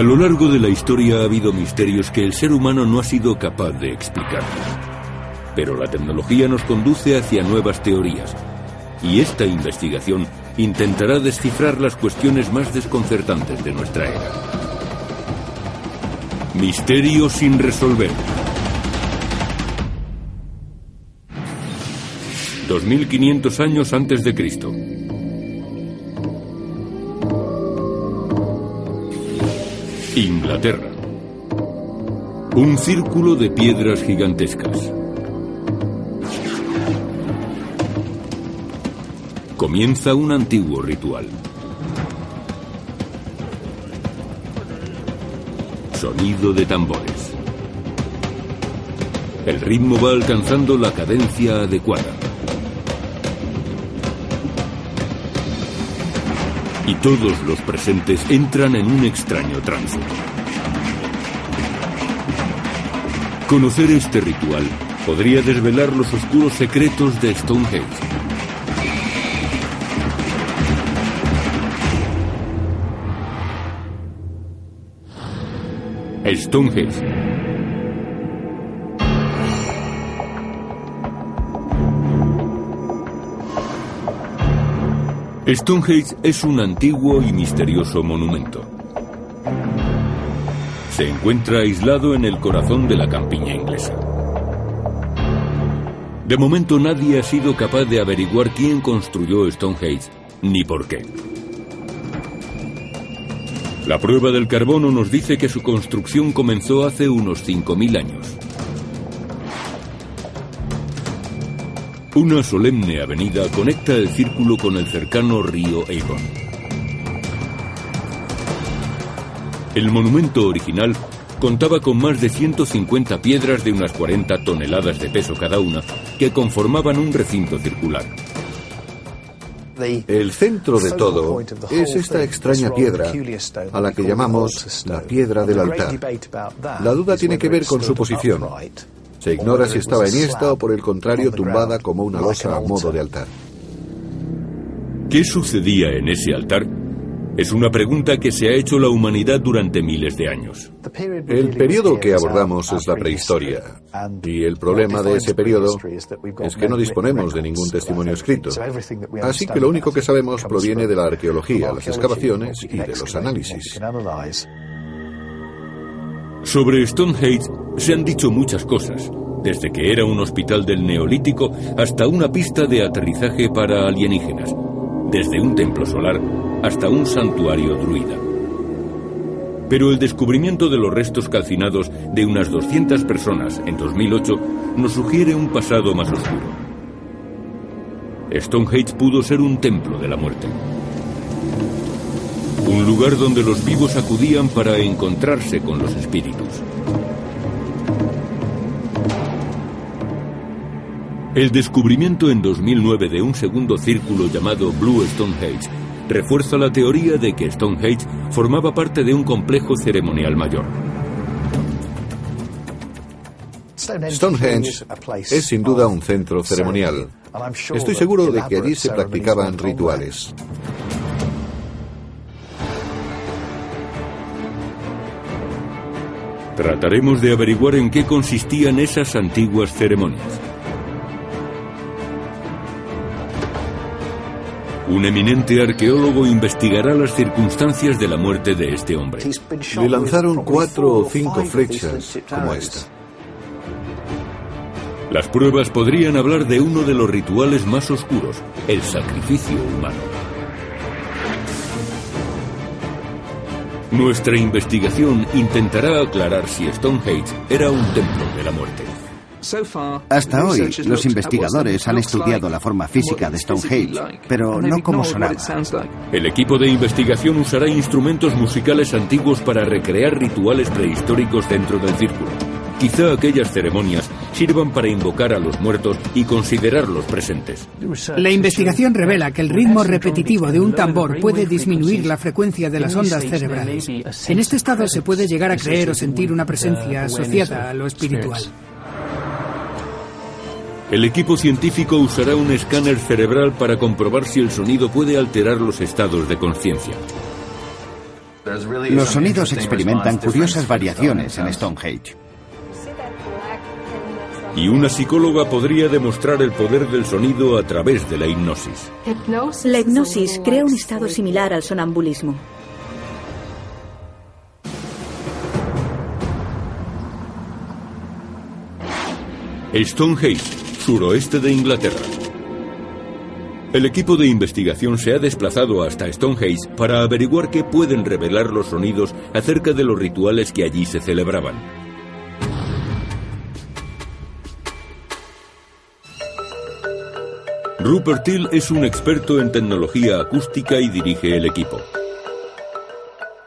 A lo largo de la historia ha habido misterios que el ser humano no ha sido capaz de explicar. Pero la tecnología nos conduce hacia nuevas teorías. Y esta investigación intentará descifrar las cuestiones más desconcertantes de nuestra era. Misterio sin resolver. 2500 años antes de Cristo. Inglaterra. Un círculo de piedras gigantescas. Comienza un antiguo ritual. Sonido de tambores. El ritmo va alcanzando la cadencia adecuada. Y todos los presentes entran en un extraño trance. Conocer este ritual podría desvelar los oscuros secretos de Stonehenge. Stonehenge. Stonehenge es un antiguo y misterioso monumento. Se encuentra aislado en el corazón de la campiña inglesa. De momento nadie ha sido capaz de averiguar quién construyó Stonehenge ni por qué. La prueba del carbono nos dice que su construcción comenzó hace unos 5.000 años. Una solemne avenida conecta el círculo con el cercano río Avon. El monumento original contaba con más de 150 piedras de unas 40 toneladas de peso cada una que conformaban un recinto circular. El centro de todo es esta extraña piedra a la que llamamos la piedra del altar. La duda tiene que ver con su posición. Se ignora si estaba enhiesta o por el contrario tumbada como una losa a modo de altar. ¿Qué sucedía en ese altar? Es una pregunta que se ha hecho la humanidad durante miles de años. El periodo que abordamos es la prehistoria. Y el problema de ese periodo es que no disponemos de ningún testimonio escrito. Así que lo único que sabemos proviene de la arqueología, las excavaciones y de los análisis. Sobre Stonehenge se han dicho muchas cosas, desde que era un hospital del Neolítico hasta una pista de aterrizaje para alienígenas, desde un templo solar hasta un santuario druida. Pero el descubrimiento de los restos calcinados de unas 200 personas en 2008 nos sugiere un pasado más oscuro. Stonehenge pudo ser un templo de la muerte. Un lugar donde los vivos acudían para encontrarse con los espíritus. El descubrimiento en 2009 de un segundo círculo llamado Blue Stonehenge refuerza la teoría de que Stonehenge formaba parte de un complejo ceremonial mayor. Stonehenge es sin duda un centro ceremonial. Estoy seguro de que allí se practicaban rituales. Trataremos de averiguar en qué consistían esas antiguas ceremonias. Un eminente arqueólogo investigará las circunstancias de la muerte de este hombre. Le lanzaron cuatro o cinco flechas como esta. Las pruebas podrían hablar de uno de los rituales más oscuros, el sacrificio humano. Nuestra investigación intentará aclarar si Stonehenge era un templo de la muerte. Hasta hoy, los investigadores han estudiado la forma física de Stonehenge, pero no como sonaba. El equipo de investigación usará instrumentos musicales antiguos para recrear rituales prehistóricos dentro del círculo. Quizá aquellas ceremonias sirvan para invocar a los muertos y considerarlos presentes. La investigación revela que el ritmo repetitivo de un tambor puede disminuir la frecuencia de las ondas cerebrales. En este estado se puede llegar a creer o sentir una presencia asociada a lo espiritual. El equipo científico usará un escáner cerebral para comprobar si el sonido puede alterar los estados de conciencia. Los sonidos experimentan curiosas variaciones en Stonehenge. Y una psicóloga podría demostrar el poder del sonido a través de la hipnosis. La hipnosis crea un estado similar al sonambulismo. Stonehenge, suroeste de Inglaterra. El equipo de investigación se ha desplazado hasta Stonehenge para averiguar qué pueden revelar los sonidos acerca de los rituales que allí se celebraban. Rupert Till es un experto en tecnología acústica y dirige el equipo.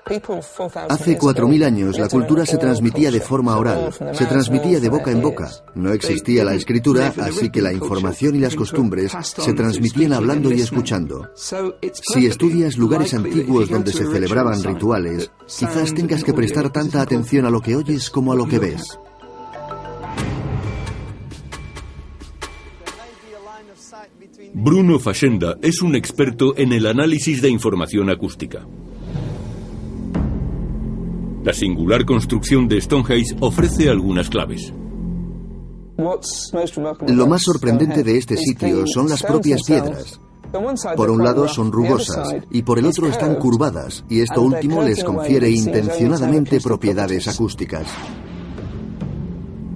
Hace 4.000 años la cultura se transmitía de forma oral, se transmitía de boca en boca. No existía la escritura, así que la información y las costumbres se transmitían hablando y escuchando. Si estudias lugares antiguos donde se celebraban rituales, quizás tengas que prestar tanta atención a lo que oyes como a lo que ves. Bruno Fashenda es un experto en el análisis de información acústica. La singular construcción de Stonehenge ofrece algunas claves. Lo más sorprendente de este sitio son las propias piedras. Por un lado son rugosas y por el otro están curvadas y esto último les confiere intencionadamente propiedades acústicas.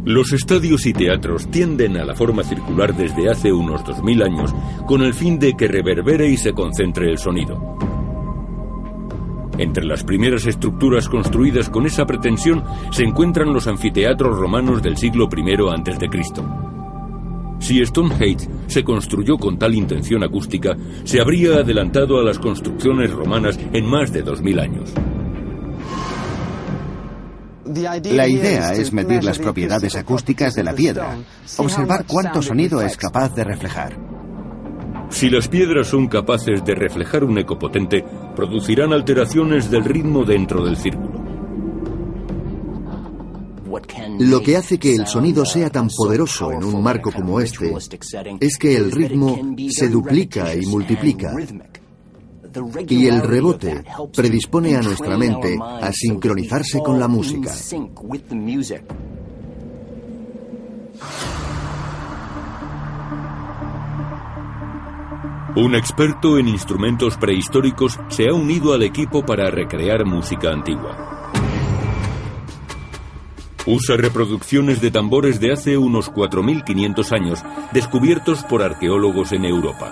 Los estadios y teatros tienden a la forma circular desde hace unos 2000 años con el fin de que reverbere y se concentre el sonido. Entre las primeras estructuras construidas con esa pretensión se encuentran los anfiteatros romanos del siglo I a.C. Si Stonehenge se construyó con tal intención acústica, se habría adelantado a las construcciones romanas en más de 2000 años. La idea es medir las propiedades acústicas de la piedra, observar cuánto sonido es capaz de reflejar. Si las piedras son capaces de reflejar un eco potente, producirán alteraciones del ritmo dentro del círculo. Lo que hace que el sonido sea tan poderoso en un marco como este es que el ritmo se duplica y multiplica. Y el rebote predispone a nuestra mente a sincronizarse con la música. Un experto en instrumentos prehistóricos se ha unido al equipo para recrear música antigua. Usa reproducciones de tambores de hace unos 4.500 años, descubiertos por arqueólogos en Europa.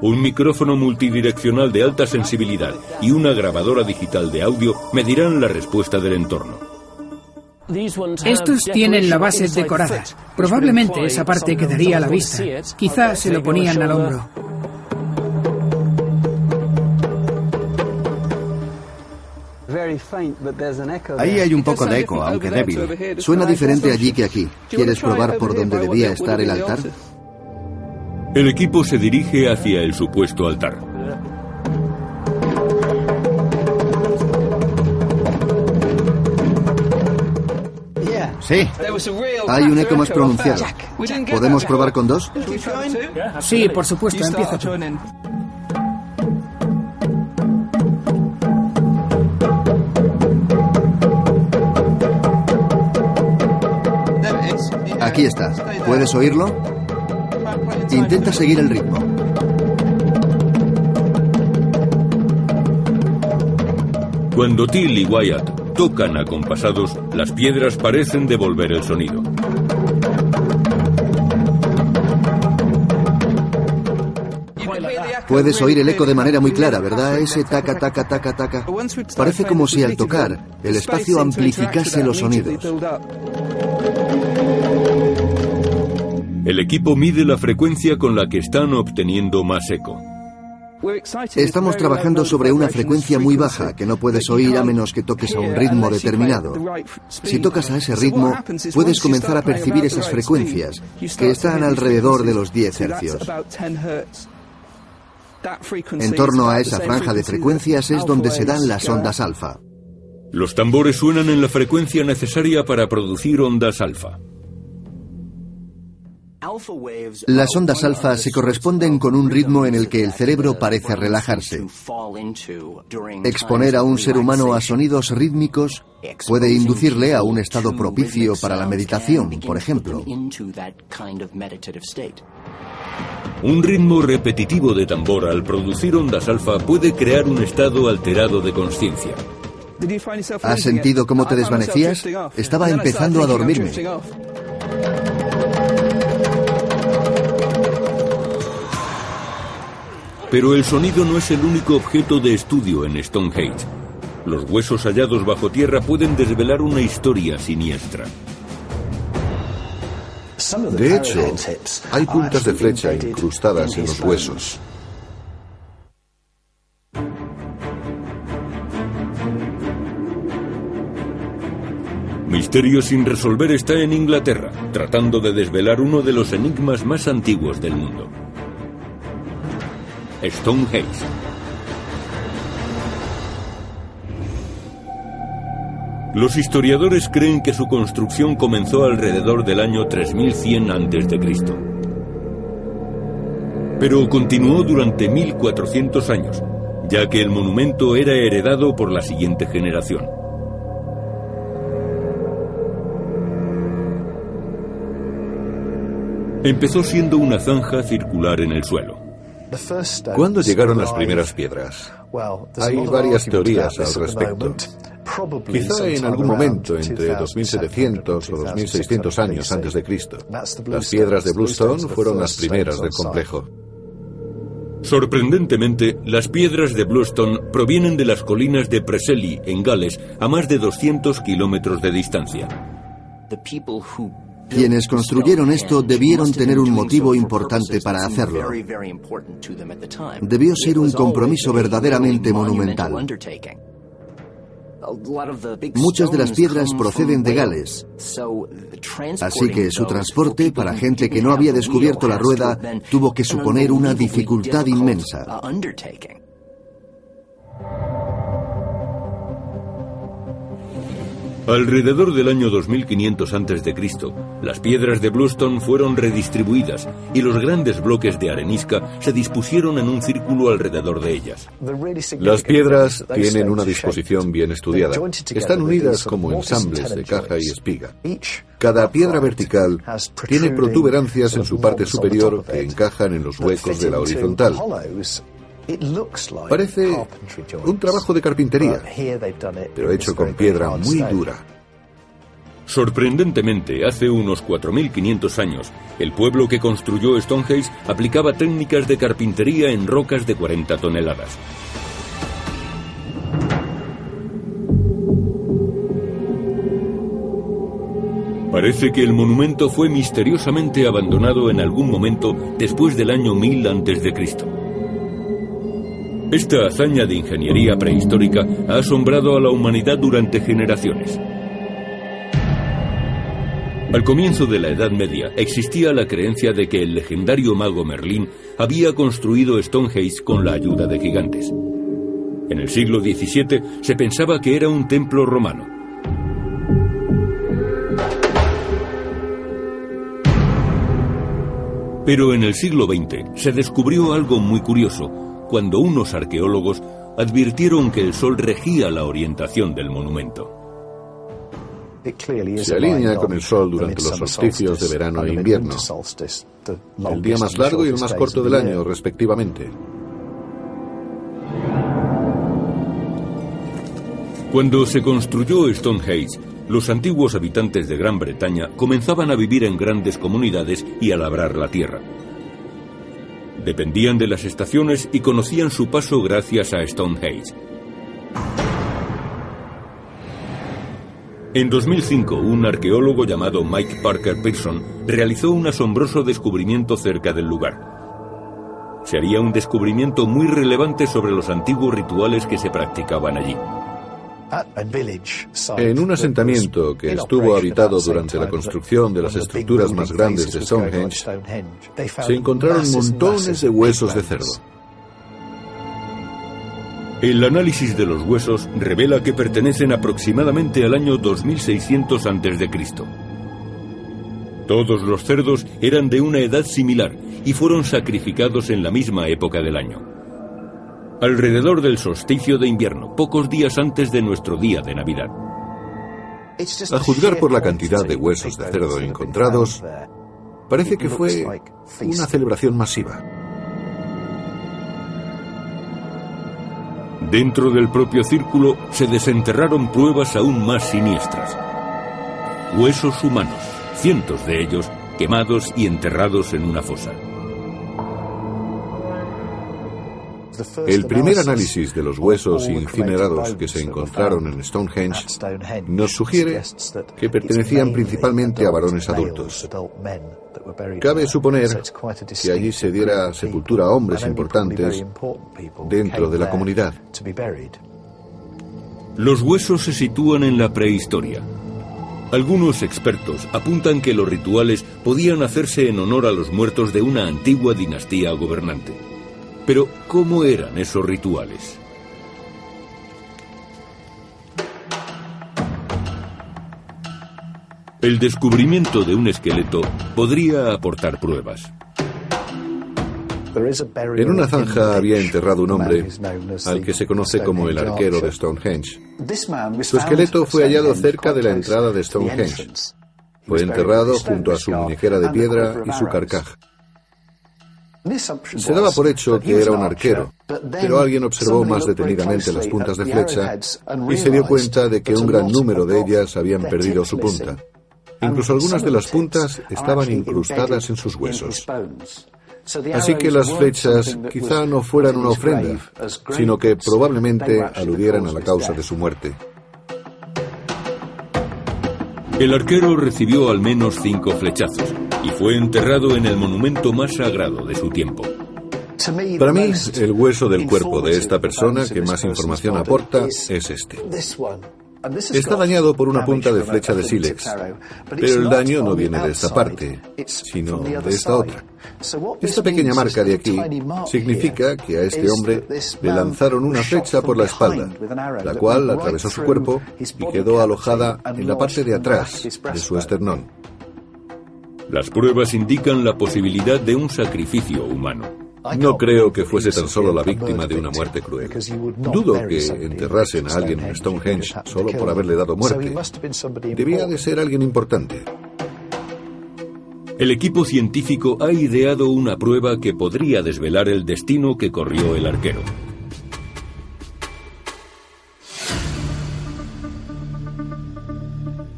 Un micrófono multidireccional de alta sensibilidad y una grabadora digital de audio medirán la respuesta del entorno. Estos tienen la base decorada. Probablemente esa parte quedaría a la vista. Quizás se lo ponían al hombro. Ahí hay un poco de eco, aunque débil. Suena diferente allí que aquí. ¿Quieres probar por dónde debía estar el altar? El equipo se dirige hacia el supuesto altar. Sí. Hay un eco más pronunciado. ¿Podemos probar con dos? Sí, por supuesto, empieza tú. Aquí está. ¿Puedes oírlo? Intenta seguir el ritmo. Cuando Till y Wyatt tocan acompasados, las piedras parecen devolver el sonido. Puedes oír el eco de manera muy clara, ¿verdad? Ese taca, taca, taca, taca. Parece como si al tocar el espacio amplificase los sonidos. El equipo mide la frecuencia con la que están obteniendo más eco. Estamos trabajando sobre una frecuencia muy baja que no puedes oír a menos que toques a un ritmo determinado. Si tocas a ese ritmo, puedes comenzar a percibir esas frecuencias, que están alrededor de los 10 hercios. En torno a esa franja de frecuencias es donde se dan las ondas alfa. Los tambores suenan en la frecuencia necesaria para producir ondas alfa. Las ondas alfa se corresponden con un ritmo en el que el cerebro parece relajarse. Exponer a un ser humano a sonidos rítmicos puede inducirle a un estado propicio para la meditación, por ejemplo. Un ritmo repetitivo de tambor al producir ondas alfa puede crear un estado alterado de conciencia. ¿Has sentido cómo te desvanecías? Estaba empezando a dormirme. Pero el sonido no es el único objeto de estudio en Stonehenge. Los huesos hallados bajo tierra pueden desvelar una historia siniestra. De hecho, hay puntas de flecha incrustadas en los huesos. Misterio sin resolver está en Inglaterra, tratando de desvelar uno de los enigmas más antiguos del mundo. Stonehenge. Los historiadores creen que su construcción comenzó alrededor del año 3100 a.C. Pero continuó durante 1400 años, ya que el monumento era heredado por la siguiente generación. Empezó siendo una zanja circular en el suelo. ¿Cuándo llegaron las primeras piedras? Hay varias teorías al respecto. Quizá en algún momento entre 2700 o 2600 años antes de Cristo. Las piedras de Bluestone fueron las primeras del complejo. Sorprendentemente, las piedras de Bluestone provienen de las colinas de Preseli, en Gales, a más de 200 kilómetros de distancia. Quienes construyeron esto debieron tener un motivo importante para hacerlo. Debió ser un compromiso verdaderamente monumental. Muchas de las piedras proceden de Gales, así que su transporte para gente que no había descubierto la rueda tuvo que suponer una dificultad inmensa. Alrededor del año 2500 a.C., las piedras de Bluestone fueron redistribuidas y los grandes bloques de arenisca se dispusieron en un círculo alrededor de ellas. Las piedras tienen una disposición bien estudiada. Están unidas como ensambles de caja y espiga. Cada piedra vertical tiene protuberancias en su parte superior que encajan en los huecos de la horizontal. Parece un trabajo de carpintería, pero hecho con piedra muy dura. Sorprendentemente, hace unos 4.500 años, el pueblo que construyó Stonehenge aplicaba técnicas de carpintería en rocas de 40 toneladas. Parece que el monumento fue misteriosamente abandonado en algún momento después del año 1000 a.C. Esta hazaña de ingeniería prehistórica ha asombrado a la humanidad durante generaciones. Al comienzo de la Edad Media existía la creencia de que el legendario mago Merlín había construido Stonehenge con la ayuda de gigantes. En el siglo XVII se pensaba que era un templo romano. Pero en el siglo XX se descubrió algo muy curioso cuando unos arqueólogos advirtieron que el sol regía la orientación del monumento. Se alinea con el sol durante los solsticios de verano e invierno, el día más largo y el más corto del año, respectivamente. Cuando se construyó Stonehenge, los antiguos habitantes de Gran Bretaña comenzaban a vivir en grandes comunidades y a labrar la tierra. Dependían de las estaciones y conocían su paso gracias a Stonehenge. En 2005, un arqueólogo llamado Mike Parker Pearson realizó un asombroso descubrimiento cerca del lugar. Sería un descubrimiento muy relevante sobre los antiguos rituales que se practicaban allí. En un asentamiento que estuvo habitado durante la construcción de las estructuras más grandes de Stonehenge, se encontraron montones de huesos de cerdo. El análisis de los huesos revela que pertenecen aproximadamente al año 2600 a.C. Todos los cerdos eran de una edad similar y fueron sacrificados en la misma época del año. Alrededor del solsticio de invierno, pocos días antes de nuestro día de Navidad. A juzgar por la cantidad de huesos de cerdo encontrados, parece que fue una celebración masiva. Dentro del propio círculo se desenterraron pruebas aún más siniestras. Huesos humanos, cientos de ellos quemados y enterrados en una fosa. El primer análisis de los huesos incinerados que se encontraron en Stonehenge nos sugiere que pertenecían principalmente a varones adultos. Cabe suponer que allí se diera sepultura a hombres importantes dentro de la comunidad. Los huesos se sitúan en la prehistoria. Algunos expertos apuntan que los rituales podían hacerse en honor a los muertos de una antigua dinastía gobernante. Pero, ¿cómo eran esos rituales? El descubrimiento de un esqueleto podría aportar pruebas. En una zanja había enterrado un hombre al que se conoce como el arquero de Stonehenge. Su esqueleto fue hallado cerca de la entrada de Stonehenge. Fue enterrado junto a su muñequera de piedra y su carcaj. Se daba por hecho que era un arquero, pero alguien observó más detenidamente las puntas de flecha y se dio cuenta de que un gran número de ellas habían perdido su punta. Incluso algunas de las puntas estaban incrustadas en sus huesos. Así que las flechas quizá no fueran una ofrenda, sino que probablemente aludieran a la causa de su muerte. El arquero recibió al menos cinco flechazos y fue enterrado en el monumento más sagrado de su tiempo. Para mí, el hueso del cuerpo de esta persona que más información aporta es este. Está dañado por una punta de flecha de sílex, pero el daño no viene de esta parte, sino de esta otra. Esta pequeña marca de aquí significa que a este hombre le lanzaron una flecha por la espalda, la cual atravesó su cuerpo y quedó alojada en la parte de atrás de su esternón. Las pruebas indican la posibilidad de un sacrificio humano. No creo que fuese tan solo la víctima de una muerte cruel. Dudo que enterrasen a alguien en Stonehenge solo por haberle dado muerte. Debía de ser alguien importante. El equipo científico ha ideado una prueba que podría desvelar el destino que corrió el arquero.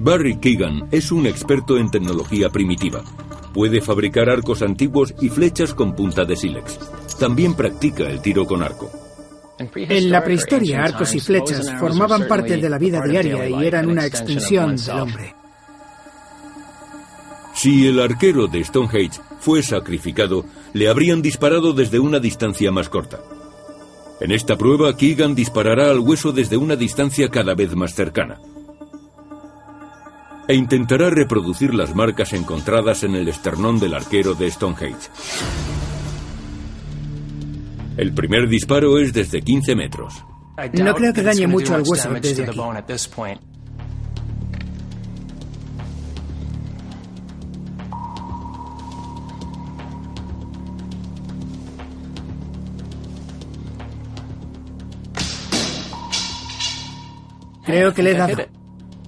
Barry Keegan es un experto en tecnología primitiva. Puede fabricar arcos antiguos y flechas con punta de sílex. También practica el tiro con arco. En la prehistoria, arcos y flechas formaban parte de la vida diaria y eran una extensión del hombre. Si el arquero de Stonehenge fue sacrificado, le habrían disparado desde una distancia más corta. En esta prueba, Keegan disparará al hueso desde una distancia cada vez más cercana e intentará reproducir las marcas encontradas en el esternón del arquero de Stonehenge. El primer disparo es desde 15 metros. No creo que dañe mucho al hueso desde aquí. Creo que le he dado.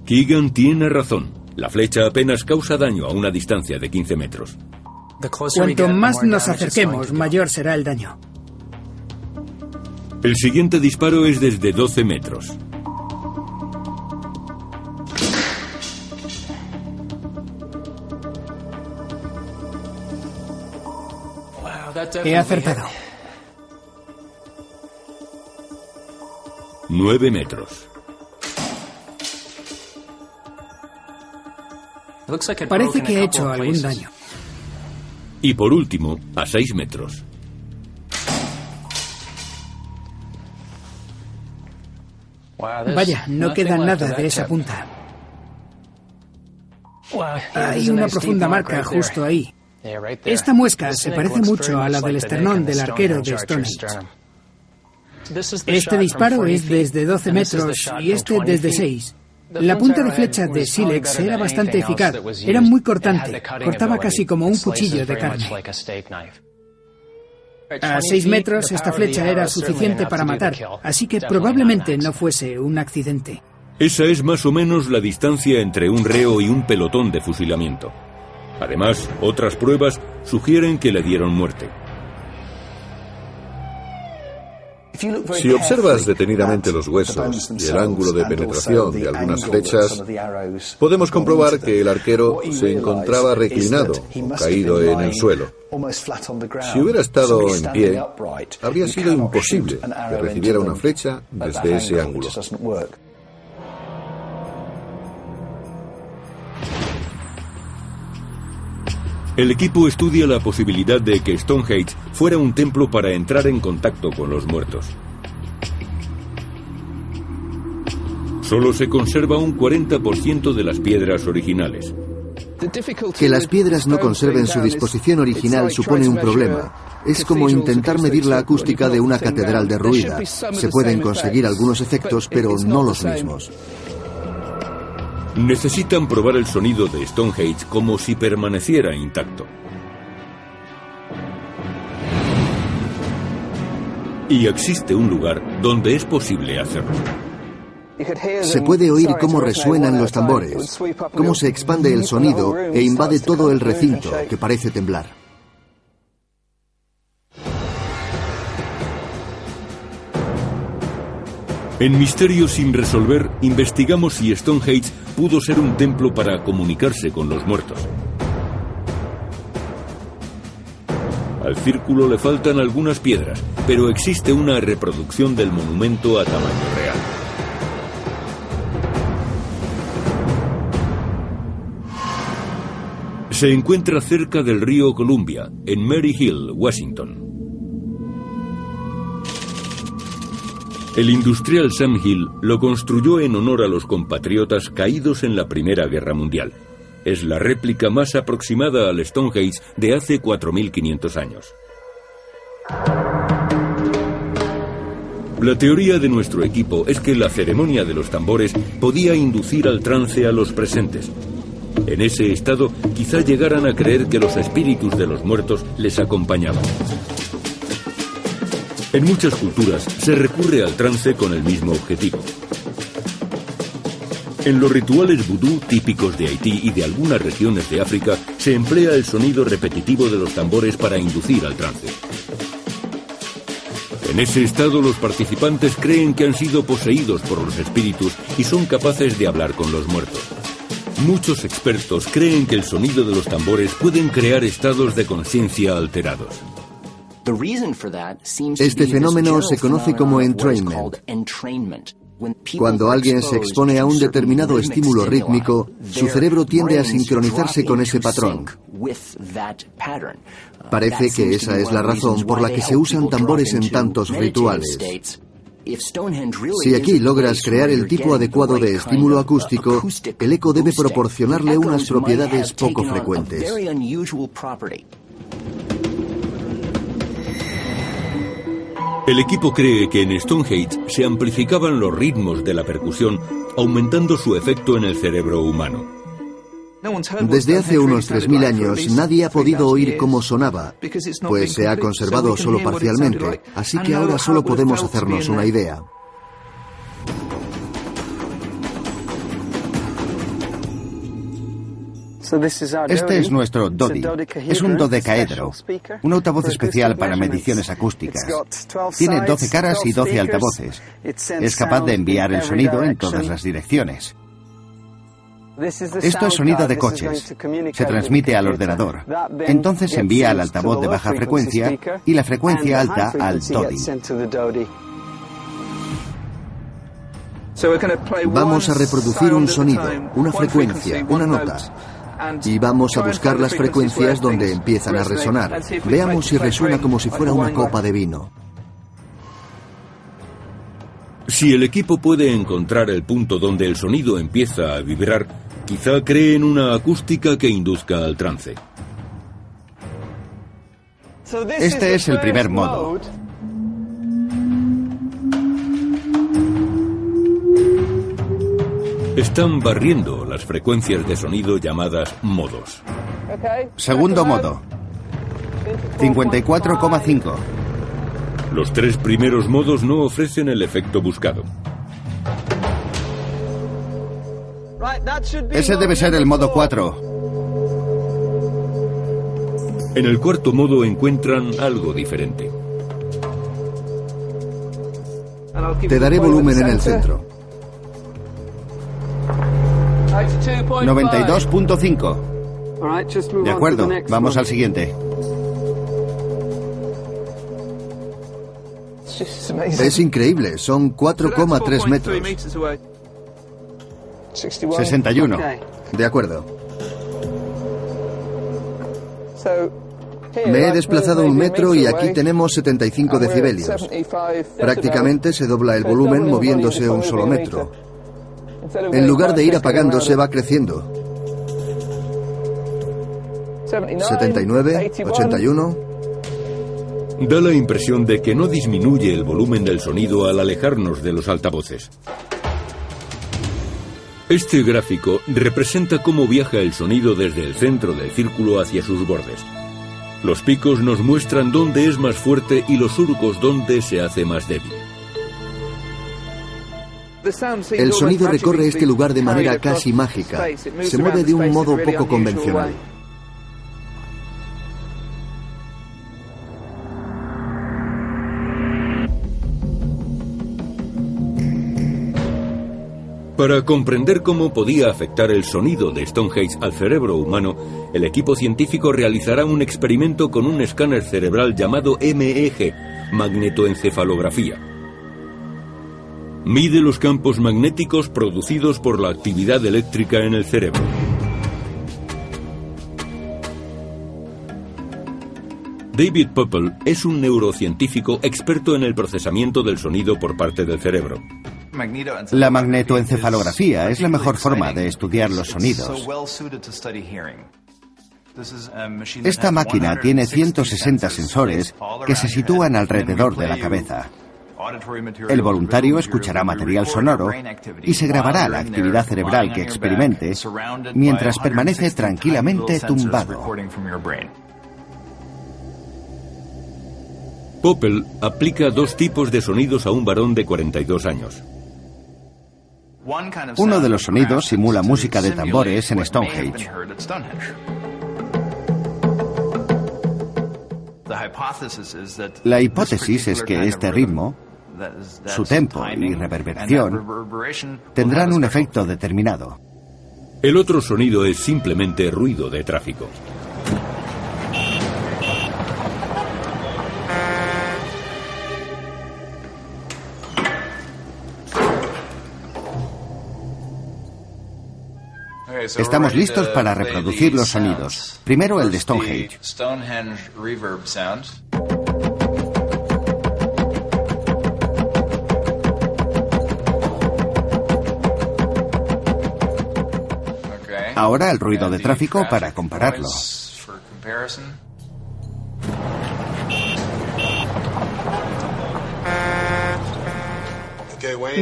Keegan tiene razón. La flecha apenas causa daño a una distancia de 15 metros. Cuanto más nos acerquemos, mayor será el daño. El siguiente disparo es desde 12 metros. He acertado. 9 metros. Parece que ha hecho algún daño. Y por último, a 6 metros. Vaya, no queda nada de esa punta. Hay una profunda marca justo ahí. Esta muesca se parece mucho a la del esternón del arquero de Stonehenge. Este disparo es desde 12 metros y este desde 6. La punta de flecha de Silex era bastante eficaz, era muy cortante, cortaba casi como un cuchillo de carne. A seis metros esta flecha era suficiente para matar, así que probablemente no fuese un accidente. Esa es más o menos la distancia entre un reo y un pelotón de fusilamiento. Además, otras pruebas sugieren que le dieron muerte. Si observas detenidamente los huesos y el ángulo de penetración de algunas flechas, podemos comprobar que el arquero se encontraba reclinado caído en el suelo. Si hubiera estado en pie, habría sido imposible que recibiera una flecha desde ese ángulo. El equipo estudia la posibilidad de que Stonehenge fuera un templo para entrar en contacto con los muertos. Solo se conserva un 40% de las piedras originales. Que las piedras no conserven su disposición original supone un problema. Es como intentar medir la acústica de una catedral derruida. Se pueden conseguir algunos efectos, pero no los mismos. Necesitan probar el sonido de Stonehenge como si permaneciera intacto. Y existe un lugar donde es posible hacerlo. Se puede oír cómo resuenan los tambores, cómo se expande el sonido e invade todo el recinto, que parece temblar. En Misterio sin resolver, investigamos si Stonehenge pudo ser un templo para comunicarse con los muertos. Al círculo le faltan algunas piedras, pero existe una reproducción del monumento a tamaño real. Se encuentra cerca del río Columbia, en Mary Hill, Washington. El industrial Sam Hill lo construyó en honor a los compatriotas caídos en la Primera Guerra Mundial. Es la réplica más aproximada al Stonehenge de hace 4.500 años. La teoría de nuestro equipo es que la ceremonia de los tambores podía inducir al trance a los presentes. En ese estado quizá llegaran a creer que los espíritus de los muertos les acompañaban. En muchas culturas se recurre al trance con el mismo objetivo. En los rituales vudú típicos de Haití y de algunas regiones de África se emplea el sonido repetitivo de los tambores para inducir al trance. En ese estado los participantes creen que han sido poseídos por los espíritus y son capaces de hablar con los muertos. Muchos expertos creen que el sonido de los tambores pueden crear estados de conciencia alterados. Este fenómeno se conoce como entrainment. Cuando alguien se expone a un determinado estímulo rítmico, su cerebro tiende a sincronizarse con ese patrón. Parece que esa es la razón por la que se usan tambores en tantos rituales. Si aquí logras crear el tipo adecuado de estímulo acústico, el eco debe proporcionarle unas propiedades poco frecuentes. El equipo cree que en Stonehenge se amplificaban los ritmos de la percusión, aumentando su efecto en el cerebro humano. Desde hace unos 3.000 años nadie ha podido oír cómo sonaba, pues se ha conservado solo parcialmente, así que ahora solo podemos hacernos una idea. Este es nuestro Dodi. Es un dodecaedro, un altavoz especial para mediciones acústicas. Tiene 12 caras y 12 altavoces. Es capaz de enviar el sonido en todas las direcciones. Esto es sonido de coches. Se transmite al ordenador. Entonces se envía al altavoz de baja frecuencia y la frecuencia alta al Dodi. Vamos a reproducir un sonido, una frecuencia, una nota y vamos a buscar las frecuencias donde empiezan a resonar. Veamos si resuena como si fuera una copa de vino. Si el equipo puede encontrar el punto donde el sonido empieza a vibrar, quizá creen una acústica que induzca al trance. Este es el primer modo. Están barriendo las frecuencias de sonido llamadas modos. Segundo modo. 54,5. Los tres primeros modos no ofrecen el efecto buscado. Ese debe ser el modo 4. En el cuarto modo encuentran algo diferente. Te daré volumen en el centro. 92.5. De acuerdo, vamos al siguiente. Es increíble, son 4,3 metros. 61. De acuerdo. Me he desplazado un metro y aquí tenemos 75 decibelios. Prácticamente se dobla el volumen moviéndose un solo metro. En lugar de ir apagándose va creciendo. 79, 81. Da la impresión de que no disminuye el volumen del sonido al alejarnos de los altavoces. Este gráfico representa cómo viaja el sonido desde el centro del círculo hacia sus bordes. Los picos nos muestran dónde es más fuerte y los surcos dónde se hace más débil. El sonido recorre este lugar de manera casi mágica. Se mueve de un modo poco convencional. Para comprender cómo podía afectar el sonido de Stonehenge al cerebro humano, el equipo científico realizará un experimento con un escáner cerebral llamado MEG, magnetoencefalografía. Mide los campos magnéticos producidos por la actividad eléctrica en el cerebro. David Popple es un neurocientífico experto en el procesamiento del sonido por parte del cerebro. La magnetoencefalografía es la mejor forma de estudiar los sonidos. Esta máquina tiene 160 sensores que se sitúan alrededor de la cabeza. El voluntario escuchará material sonoro y se grabará la actividad cerebral que experimente mientras permanece tranquilamente tumbado. Popple aplica dos tipos de sonidos a un varón de 42 años. Uno de los sonidos simula música de tambores en Stonehenge. La hipótesis es que este ritmo, su tempo y reverberación tendrán un efecto determinado. El otro sonido es simplemente ruido de tráfico. Estamos listos para reproducir los sonidos. Primero el de Stonehenge. Ahora el ruido de tráfico para compararlo.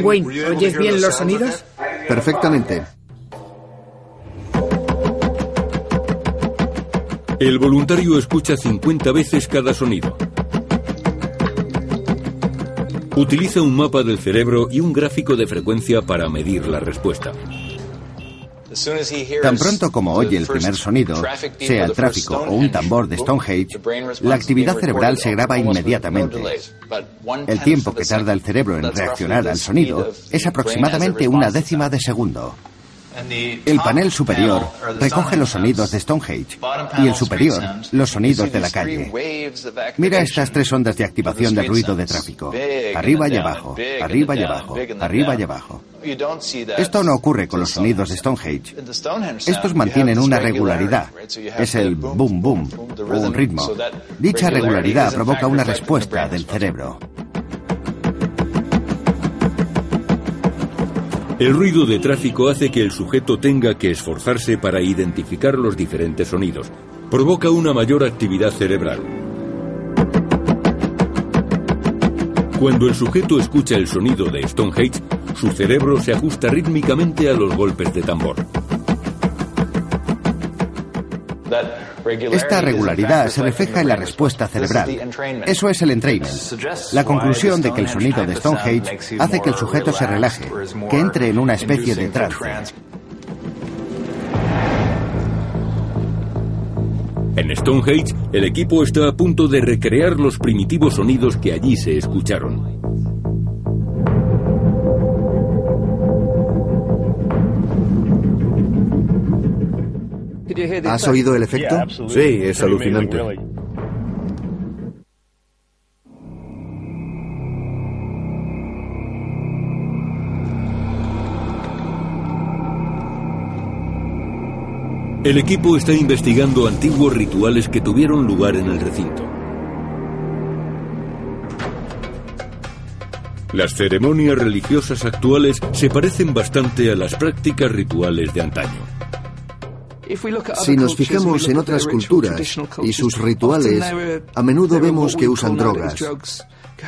Wayne, ¿oyes bien los sonidos? Perfectamente. El voluntario escucha 50 veces cada sonido. Utiliza un mapa del cerebro y un gráfico de frecuencia para medir la respuesta. Tan pronto como oye el primer sonido, sea el tráfico o un tambor de Stonehenge, la actividad cerebral se graba inmediatamente. El tiempo que tarda el cerebro en reaccionar al sonido es aproximadamente una décima de segundo. El panel superior recoge los sonidos de Stonehenge y el superior los sonidos de la calle. Mira estas tres ondas de activación del ruido de tráfico. Arriba y abajo, arriba y abajo, arriba y abajo. Esto no ocurre con los sonidos de Stonehenge. Estos mantienen una regularidad. Es el boom boom, un ritmo. Dicha regularidad provoca una respuesta del cerebro. El ruido de tráfico hace que el sujeto tenga que esforzarse para identificar los diferentes sonidos. Provoca una mayor actividad cerebral. Cuando el sujeto escucha el sonido de Stonehenge, su cerebro se ajusta rítmicamente a los golpes de tambor. Esta regularidad se refleja en la respuesta cerebral. Eso es el entrainment. La conclusión de que el sonido de Stonehenge hace que el sujeto se relaje, que entre en una especie de trance. En Stonehenge, el equipo está a punto de recrear los primitivos sonidos que allí se escucharon. ¿Has oído el efecto? Sí, es alucinante. El equipo está investigando antiguos rituales que tuvieron lugar en el recinto. Las ceremonias religiosas actuales se parecen bastante a las prácticas rituales de antaño. Si nos fijamos en otras culturas y sus rituales, a menudo vemos que usan drogas,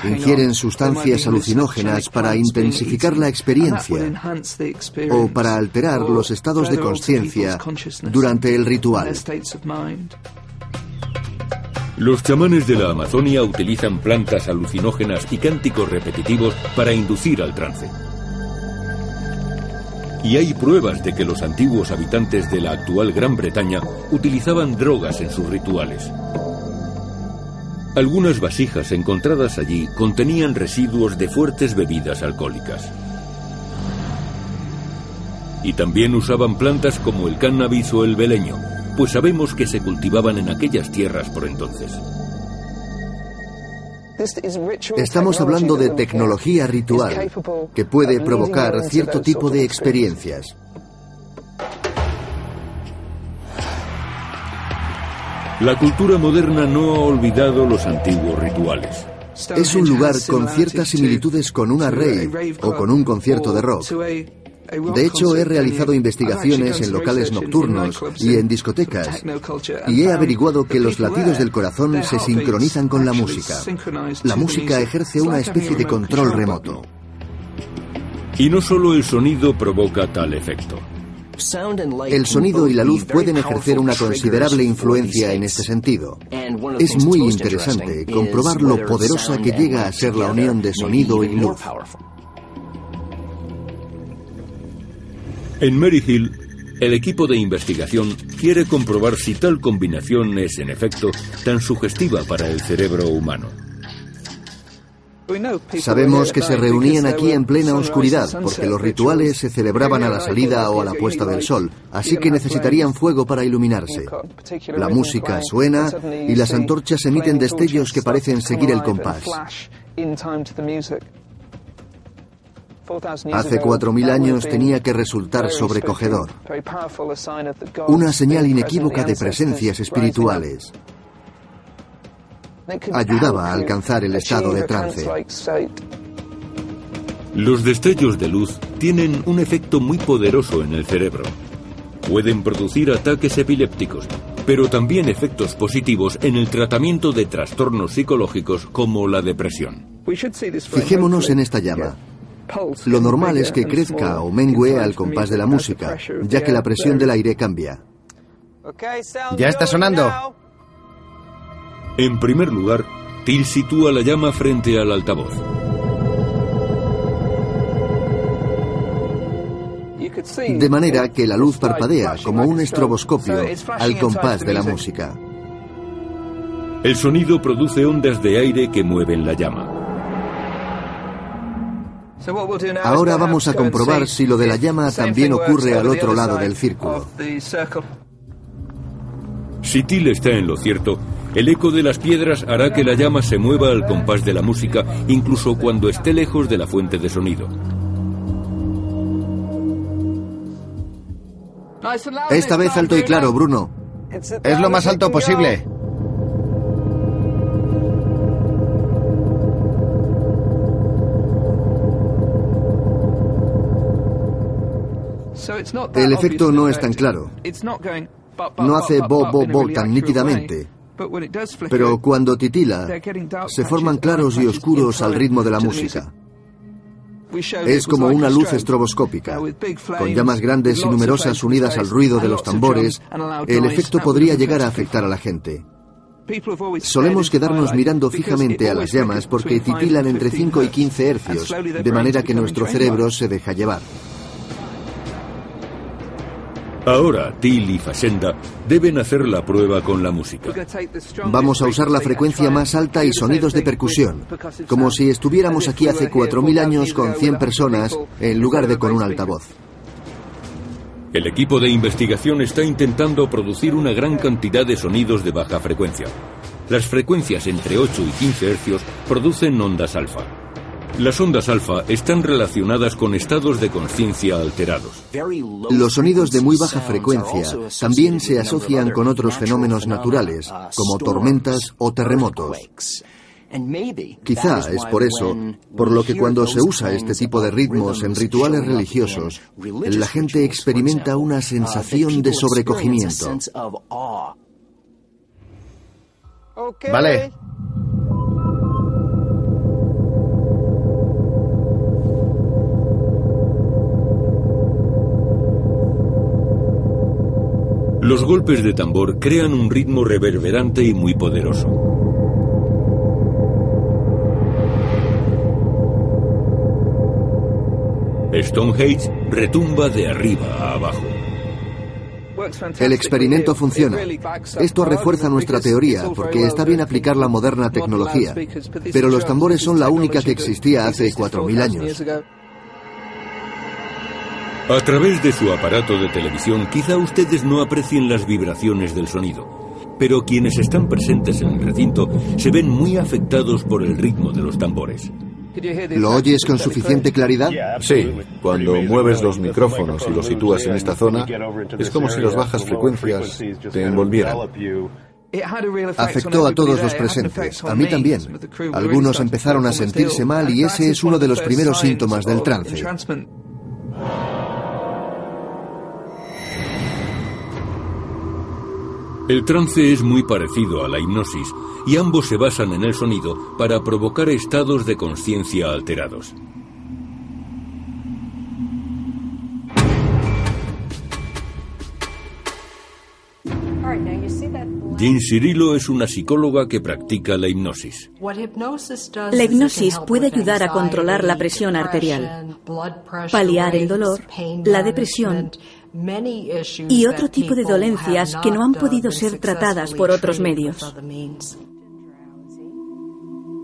ingieren sustancias alucinógenas para intensificar la experiencia o para alterar los estados de conciencia durante el ritual. Los chamanes de la Amazonia utilizan plantas alucinógenas y cánticos repetitivos para inducir al trance. Y hay pruebas de que los antiguos habitantes de la actual Gran Bretaña utilizaban drogas en sus rituales. Algunas vasijas encontradas allí contenían residuos de fuertes bebidas alcohólicas. Y también usaban plantas como el cannabis o el beleño, pues sabemos que se cultivaban en aquellas tierras por entonces. Estamos hablando de tecnología ritual que puede provocar cierto tipo de experiencias. La cultura moderna no ha olvidado los antiguos rituales. Es un lugar con ciertas similitudes con una rave o con un concierto de rock. De hecho, he realizado investigaciones en locales nocturnos y en discotecas y he averiguado que los latidos del corazón se sincronizan con la música. La música ejerce una especie de control remoto. Y no solo el sonido provoca tal efecto. El sonido y la luz pueden ejercer una considerable influencia en este sentido. Es muy interesante comprobar lo poderosa que llega a ser la unión de sonido y luz. En Maryhill, el equipo de investigación quiere comprobar si tal combinación es en efecto tan sugestiva para el cerebro humano. Sabemos que se reunían aquí en plena oscuridad porque los rituales se celebraban a la salida o a la puesta del sol, así que necesitarían fuego para iluminarse. La música suena y las antorchas emiten destellos que parecen seguir el compás. Hace cuatro mil años tenía que resultar sobrecogedor. Una señal inequívoca de presencias espirituales ayudaba a alcanzar el estado de trance. Los destellos de luz tienen un efecto muy poderoso en el cerebro. Pueden producir ataques epilépticos, pero también efectos positivos en el tratamiento de trastornos psicológicos como la depresión. Fijémonos en esta llama. Lo normal es que crezca o mengue al compás de la música, ya que la presión del aire cambia. Ya está sonando. En primer lugar, Till sitúa la llama frente al altavoz. De manera que la luz parpadea como un estroboscopio al compás de la música. El sonido produce ondas de aire que mueven la llama. Ahora vamos a comprobar si lo de la llama también ocurre al otro lado del círculo. Si Till está en lo cierto, el eco de las piedras hará que la llama se mueva al compás de la música, incluso cuando esté lejos de la fuente de sonido. Esta vez alto y claro, Bruno. Es lo más alto posible. El efecto no es tan claro. No hace bo, bo, bo tan nítidamente, Pero cuando titila, se forman claros y oscuros al ritmo de la música. Es como una luz estroboscópica. Con llamas grandes y numerosas unidas al ruido de los tambores, el efecto podría llegar a afectar a la gente. Solemos quedarnos mirando fijamente a las llamas porque titilan entre 5 y 15 hercios, de manera que nuestro cerebro se deja llevar. Ahora, Till y Facenda deben hacer la prueba con la música. Vamos a usar la frecuencia más alta y sonidos de percusión, como si estuviéramos aquí hace 4.000 años con 100 personas en lugar de con un altavoz. El equipo de investigación está intentando producir una gran cantidad de sonidos de baja frecuencia. Las frecuencias entre 8 y 15 hercios producen ondas alfa. Las ondas alfa están relacionadas con estados de conciencia alterados. Los sonidos de muy baja frecuencia también se asocian con otros fenómenos naturales, como tormentas o terremotos. Quizá es por eso, por lo que cuando se usa este tipo de ritmos en rituales religiosos, la gente experimenta una sensación de sobrecogimiento. Vale. Los golpes de tambor crean un ritmo reverberante y muy poderoso. Stonehenge retumba de arriba a abajo. El experimento funciona. Esto refuerza nuestra teoría porque está bien aplicar la moderna tecnología. Pero los tambores son la única que existía hace 4.000 años. A través de su aparato de televisión quizá ustedes no aprecien las vibraciones del sonido, pero quienes están presentes en el recinto se ven muy afectados por el ritmo de los tambores. ¿Lo oyes con suficiente claridad? Sí, cuando mueves los micrófonos y los sitúas en esta zona, es como si las bajas frecuencias te envolvieran. Afectó a todos los presentes, a mí también. Algunos empezaron a sentirse mal y ese es uno de los primeros síntomas del trance. El trance es muy parecido a la hipnosis y ambos se basan en el sonido para provocar estados de conciencia alterados. Jean Cirilo es una psicóloga que practica la hipnosis. La hipnosis puede ayudar a controlar la presión arterial, paliar el dolor, la depresión y otro tipo de dolencias que no han podido ser tratadas por otros medios.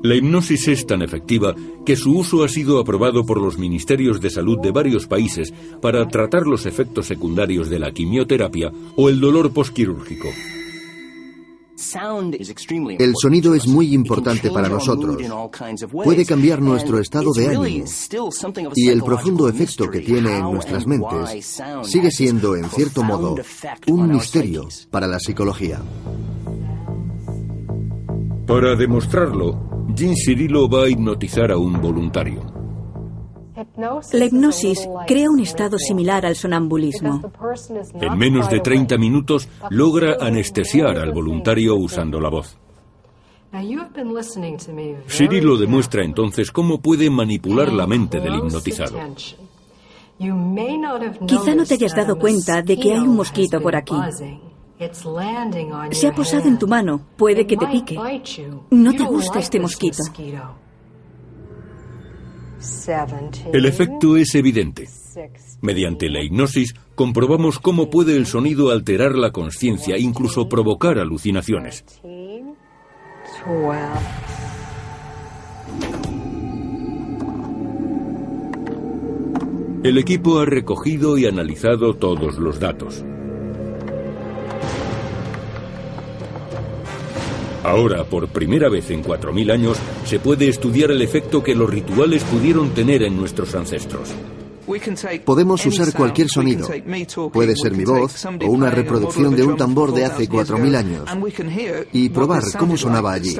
La hipnosis es tan efectiva que su uso ha sido aprobado por los ministerios de salud de varios países para tratar los efectos secundarios de la quimioterapia o el dolor posquirúrgico. El sonido es muy importante para nosotros. Puede cambiar nuestro estado de ánimo. Y el profundo efecto que tiene en nuestras mentes sigue siendo, en cierto modo, un misterio para la psicología. Para demostrarlo, Jean Cirilo va a hipnotizar a un voluntario. La hipnosis crea un estado similar al sonambulismo. En menos de 30 minutos logra anestesiar al voluntario usando la voz. Cirilo demuestra entonces cómo puede manipular la mente del hipnotizado. Quizá no te hayas dado cuenta de que hay un mosquito por aquí. Se ha posado en tu mano, puede que te pique. No te gusta este mosquito. El efecto es evidente. Mediante la hipnosis comprobamos cómo puede el sonido alterar la conciencia, incluso provocar alucinaciones. El equipo ha recogido y analizado todos los datos. Ahora, por primera vez en 4.000 años, se puede estudiar el efecto que los rituales pudieron tener en nuestros ancestros. Podemos usar cualquier sonido. Puede ser mi voz o una reproducción de un tambor de hace 4.000 años y probar cómo sonaba allí.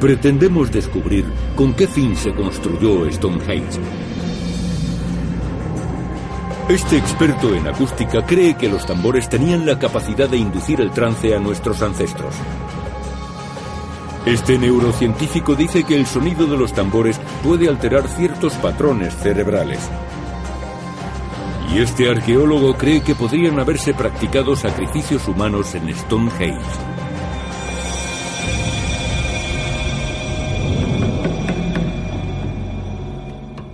Pretendemos descubrir con qué fin se construyó Stonehenge Este experto en acústica cree que los tambores tenían la capacidad de inducir el trance a nuestros ancestros. Este neurocientífico dice que el sonido de los tambores puede alterar ciertos patrones cerebrales. Y este arqueólogo cree que podrían haberse practicado sacrificios humanos en Stonehenge.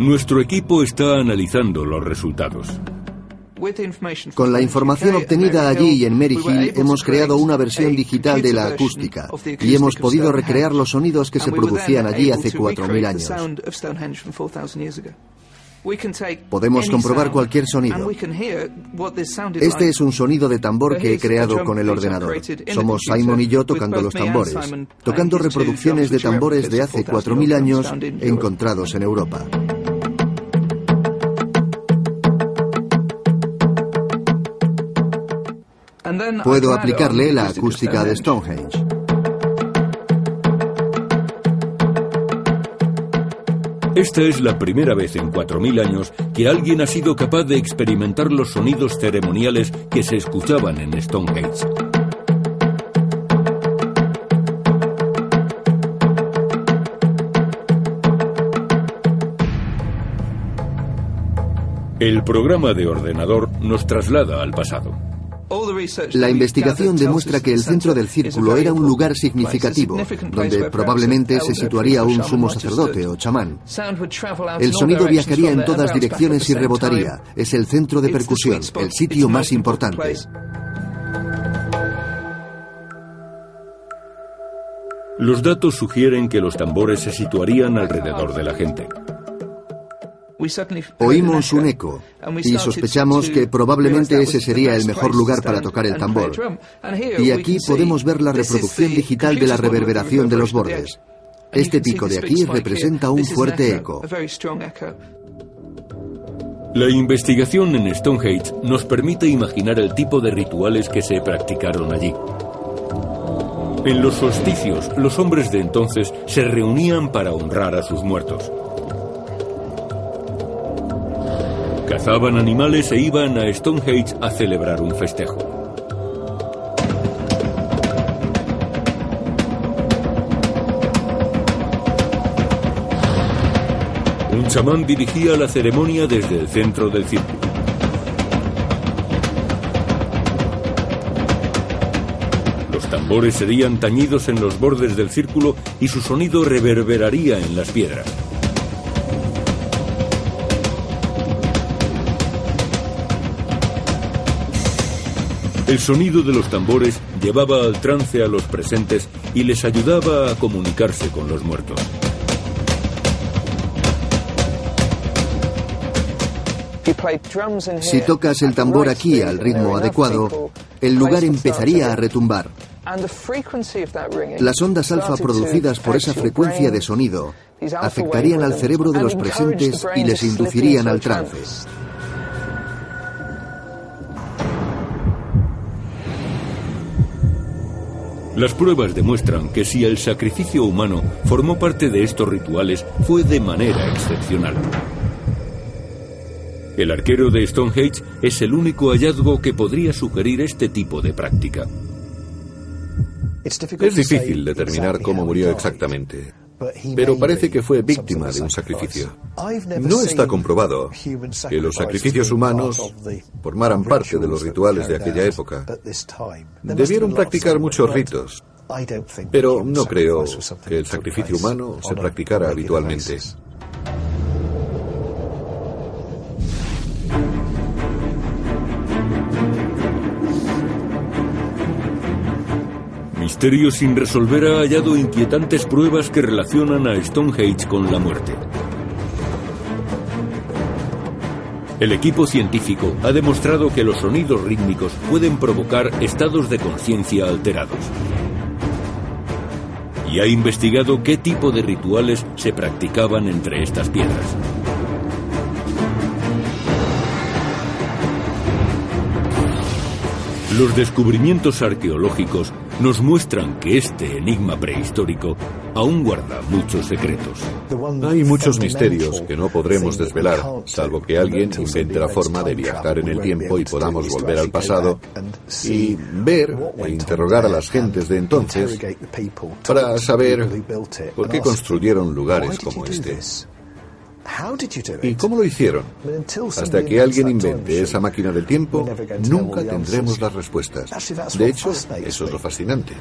Nuestro equipo está analizando los resultados. Con la información obtenida allí y en Maryhill hemos creado una versión digital de la acústica y hemos podido recrear los sonidos que se producían allí hace 4.000 años. Podemos comprobar cualquier sonido. Este es un sonido de tambor que he creado con el ordenador. Somos Simon y yo tocando los tambores, tocando reproducciones de tambores de hace 4.000 años encontrados en Europa. Puedo aplicarle la acústica de Stonehenge. Esta es la primera vez en 4.000 años que alguien ha sido capaz de experimentar los sonidos ceremoniales que se escuchaban en Stonehenge. El programa de ordenador nos traslada al pasado. La investigación demuestra que el centro del círculo era un lugar significativo, donde probablemente se situaría un sumo sacerdote o chamán. El sonido viajaría en todas direcciones y rebotaría. Es el centro de percusión, el sitio más importante. Los datos sugieren que los tambores se situarían alrededor de la gente. Oímos un eco y sospechamos que probablemente ese sería el mejor lugar para tocar el tambor. Y aquí podemos ver la reproducción digital de la reverberación de los bordes. Este pico de aquí representa un fuerte eco. La investigación en Stonehenge nos permite imaginar el tipo de rituales que se practicaron allí. En los solsticios, los hombres de entonces se reunían para honrar a sus muertos. Cazaban animales e iban a Stonehenge a celebrar un festejo. Un chamán dirigía la ceremonia desde el centro del círculo. Los tambores serían tañidos en los bordes del círculo y su sonido reverberaría en las piedras. El sonido de los tambores llevaba al trance a los presentes y les ayudaba a comunicarse con los muertos. Si tocas el tambor aquí al ritmo adecuado, el lugar empezaría a retumbar. Las ondas alfa producidas por esa frecuencia de sonido afectarían al cerebro de los presentes y les inducirían al trance. Las pruebas demuestran que si el sacrificio humano formó parte de estos rituales fue de manera excepcional. El arquero de Stonehenge es el único hallazgo que podría sugerir este tipo de práctica. Es difícil determinar cómo murió exactamente, pero parece que fue víctima de un sacrificio. No está comprobado que los sacrificios humanos formaran parte de los rituales de aquella época. Debieron practicar muchos ritos, pero no creo que el sacrificio humano se practicara habitualmente. Misterio sin resolver ha hallado inquietantes pruebas que relacionan a Stonehenge con la muerte. El equipo científico ha demostrado que los sonidos rítmicos pueden provocar estados de conciencia alterados. Y ha investigado qué tipo de rituales se practicaban entre estas piedras. Los descubrimientos arqueológicos nos muestran que este enigma prehistórico aún guarda muchos secretos. Hay muchos misterios que no podremos desvelar, salvo que alguien invente la forma de viajar en el tiempo y podamos volver al pasado y ver e interrogar a las gentes de entonces para saber por qué construyeron lugares como este. ¿Y cómo lo hicieron? Hasta que alguien invente esa máquina del tiempo, nunca tendremos las respuestas. De hecho, eso es lo fascinante.